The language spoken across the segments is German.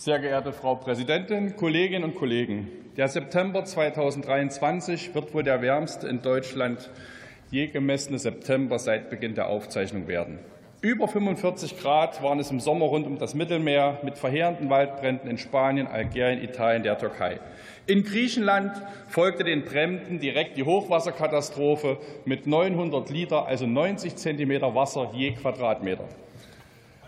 Sehr geehrte Frau Präsidentin, Kolleginnen und Kollegen! Der September 2023 wird wohl der wärmste in Deutschland je gemessene September seit Beginn der Aufzeichnung werden. Über 45 Grad waren es im Sommer rund um das Mittelmeer mit verheerenden Waldbränden in Spanien, Algerien, Italien, der Türkei. In Griechenland folgte den Bränden direkt die Hochwasserkatastrophe mit 900 Liter, also 90 Zentimeter Wasser je Quadratmeter.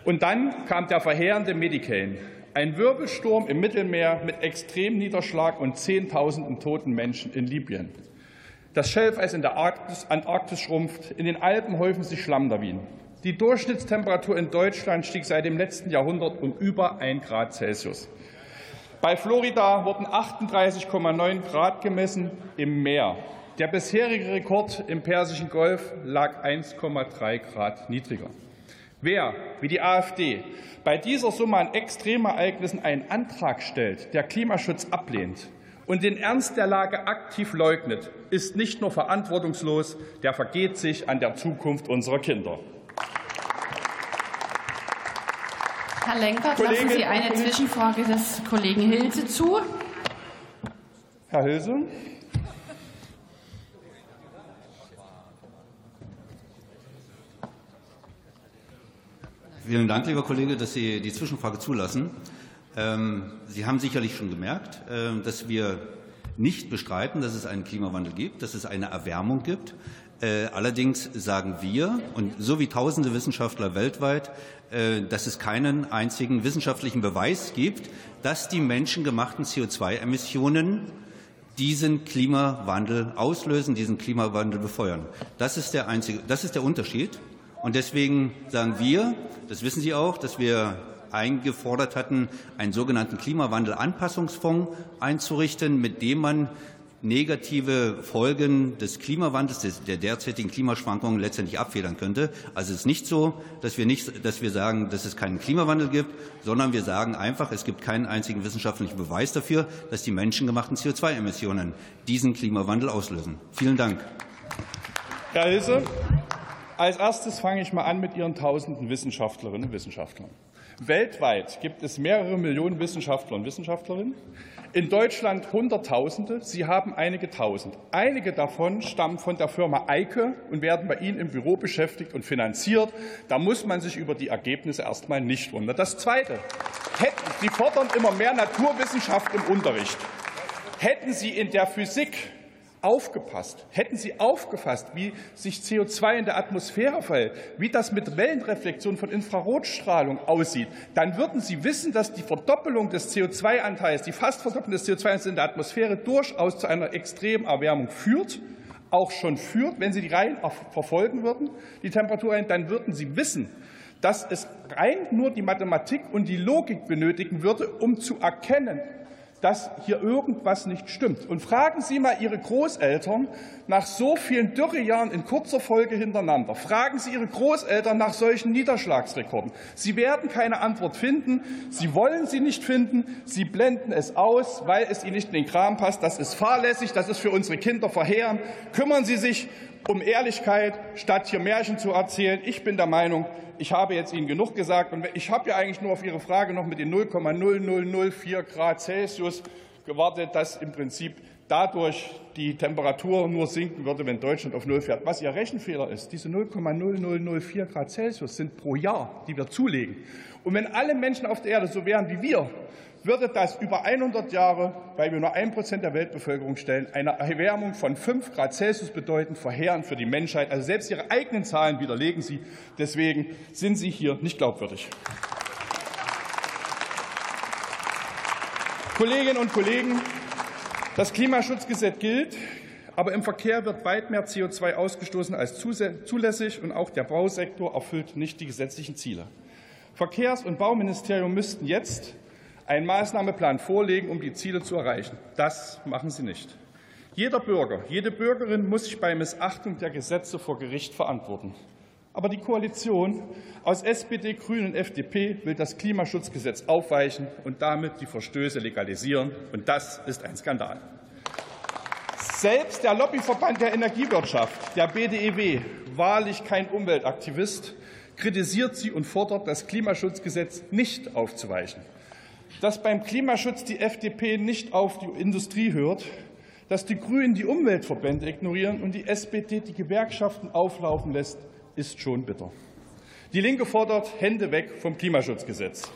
Und dann kam der verheerende Medicane, ein Wirbelsturm im Mittelmeer mit Extremniederschlag und Zehntausenden toten Menschen in Libyen. Das Schelfeis in der Arktis, Antarktis schrumpft, in den Alpen häufen sich Schlammlawinen. Die Durchschnittstemperatur in Deutschland stieg seit dem letzten Jahrhundert um über 1 Grad Celsius. Bei Florida wurden 38,9 Grad gemessen im Meer. Der bisherige Rekord im Persischen Golf lag 1,3 Grad niedriger. Wer, wie die AfD, bei dieser Summe an Extremereignissen einen Antrag stellt, der Klimaschutz ablehnt und den Ernst der Lage aktiv leugnet, ist nicht nur verantwortungslos, der vergeht sich an der Zukunft unserer Kinder. Herr Lenkert, lassen Sie eine Zwischenfrage des Kollegen Hilse zu. Herr Hilse. Vielen Dank, lieber Kollege, dass Sie die Zwischenfrage zulassen. Ähm, Sie haben sicherlich schon gemerkt, ähm, dass wir nicht bestreiten, dass es einen Klimawandel gibt, dass es eine Erwärmung gibt. Äh, allerdings sagen wir, und so wie tausende Wissenschaftler weltweit, äh, dass es keinen einzigen wissenschaftlichen Beweis gibt, dass die menschengemachten CO2-Emissionen diesen Klimawandel auslösen, diesen Klimawandel befeuern. Das ist der einzige, das ist der Unterschied. Und deswegen sagen wir, das wissen Sie auch, dass wir eingefordert hatten, einen sogenannten Klimawandelanpassungsfonds einzurichten, mit dem man negative Folgen des Klimawandels, der derzeitigen Klimaschwankungen letztendlich abfedern könnte. Also es ist nicht so, dass wir, nicht, dass wir sagen, dass es keinen Klimawandel gibt, sondern wir sagen einfach, es gibt keinen einzigen wissenschaftlichen Beweis dafür, dass die menschengemachten CO2-Emissionen diesen Klimawandel auslösen. Vielen Dank. Herr Hilse, als erstes fange ich mal an mit Ihren tausenden Wissenschaftlerinnen und Wissenschaftlern. Weltweit gibt es mehrere Millionen Wissenschaftler und Wissenschaftlerinnen. In Deutschland Hunderttausende. Sie haben einige Tausend. Einige davon stammen von der Firma Eike und werden bei Ihnen im Büro beschäftigt und finanziert. Da muss man sich über die Ergebnisse erst mal nicht wundern. Das Zweite. Sie fordern immer mehr Naturwissenschaft im Unterricht. Hätten Sie in der Physik aufgepasst, hätten Sie aufgefasst, wie sich CO2 in der Atmosphäre verhält, wie das mit Wellenreflexion von Infrarotstrahlung aussieht, dann würden Sie wissen, dass die Verdoppelung des CO2-Anteils, die fast Verdoppelung des CO2-Anteils in der Atmosphäre durchaus zu einer extremen Erwärmung führt auch schon führt, wenn Sie die Reihen verfolgen würden, die Temperaturreihen, dann würden Sie wissen, dass es rein nur die Mathematik und die Logik benötigen würde, um zu erkennen, dass hier irgendwas nicht stimmt. Und fragen Sie mal Ihre Großeltern nach so vielen Dürrejahren in kurzer Folge hintereinander. Fragen Sie Ihre Großeltern nach solchen Niederschlagsrekorden. Sie werden keine Antwort finden. Sie wollen sie nicht finden. Sie blenden es aus, weil es Ihnen nicht in den Kram passt. Das ist fahrlässig. Das ist für unsere Kinder verheerend. Kümmern Sie sich um Ehrlichkeit, statt hier Märchen zu erzählen. Ich bin der Meinung, ich habe jetzt Ihnen genug gesagt. Und ich habe ja eigentlich nur auf Ihre Frage noch mit den 0,0004 Grad Celsius gewartet, dass im Prinzip dadurch die Temperatur nur sinken würde, wenn Deutschland auf Null fährt. Was Ihr Rechenfehler ist, diese 0,0004 Grad Celsius sind pro Jahr, die wir zulegen. Und wenn alle Menschen auf der Erde so wären wie wir, würde das über 100 Jahre, weil wir nur ein Prozent der Weltbevölkerung stellen, eine Erwärmung von 5 Grad Celsius bedeuten, verheerend für die Menschheit. Also selbst Ihre eigenen Zahlen widerlegen Sie. Deswegen sind Sie hier nicht glaubwürdig. Kolleginnen und Kollegen, das Klimaschutzgesetz gilt, aber im Verkehr wird weit mehr CO2 ausgestoßen als zulässig, und auch der Bausektor erfüllt nicht die gesetzlichen Ziele. Verkehrs- und Bauministerium müssten jetzt einen Maßnahmeplan vorlegen, um die Ziele zu erreichen. Das machen Sie nicht. Jeder Bürger, jede Bürgerin muss sich bei Missachtung der Gesetze vor Gericht verantworten. Aber die Koalition aus SPD, Grünen und FDP will das Klimaschutzgesetz aufweichen und damit die Verstöße legalisieren. Und das ist ein Skandal. Selbst der Lobbyverband der Energiewirtschaft, der BDEW, wahrlich kein Umweltaktivist, kritisiert sie und fordert, das Klimaschutzgesetz nicht aufzuweichen. Dass beim Klimaschutz die FDP nicht auf die Industrie hört, dass die Grünen die Umweltverbände ignorieren und die SPD die Gewerkschaften auflaufen lässt, ist schon bitter. Die Linke fordert Hände weg vom Klimaschutzgesetz.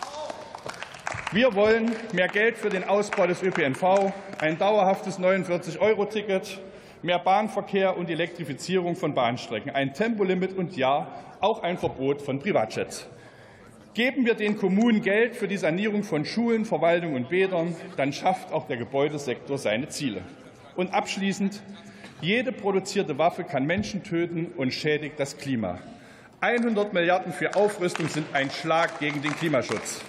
Wir wollen mehr Geld für den Ausbau des ÖPNV, ein dauerhaftes 49-Euro-Ticket, mehr Bahnverkehr und Elektrifizierung von Bahnstrecken, ein Tempolimit und ja, auch ein Verbot von Privatjets. Geben wir den Kommunen Geld für die Sanierung von Schulen, Verwaltung und Bädern, dann schafft auch der Gebäudesektor seine Ziele. Und abschließend, jede produzierte Waffe kann Menschen töten und schädigt das Klima. 100 Milliarden für Aufrüstung sind ein Schlag gegen den Klimaschutz.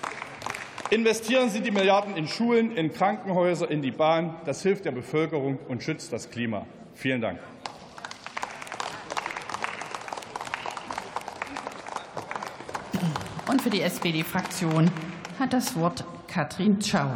Investieren Sie die Milliarden in Schulen, in Krankenhäuser, in die Bahn. Das hilft der Bevölkerung und schützt das Klima. Vielen Dank. Und für die SPD-Fraktion hat das Wort Katrin Tschau.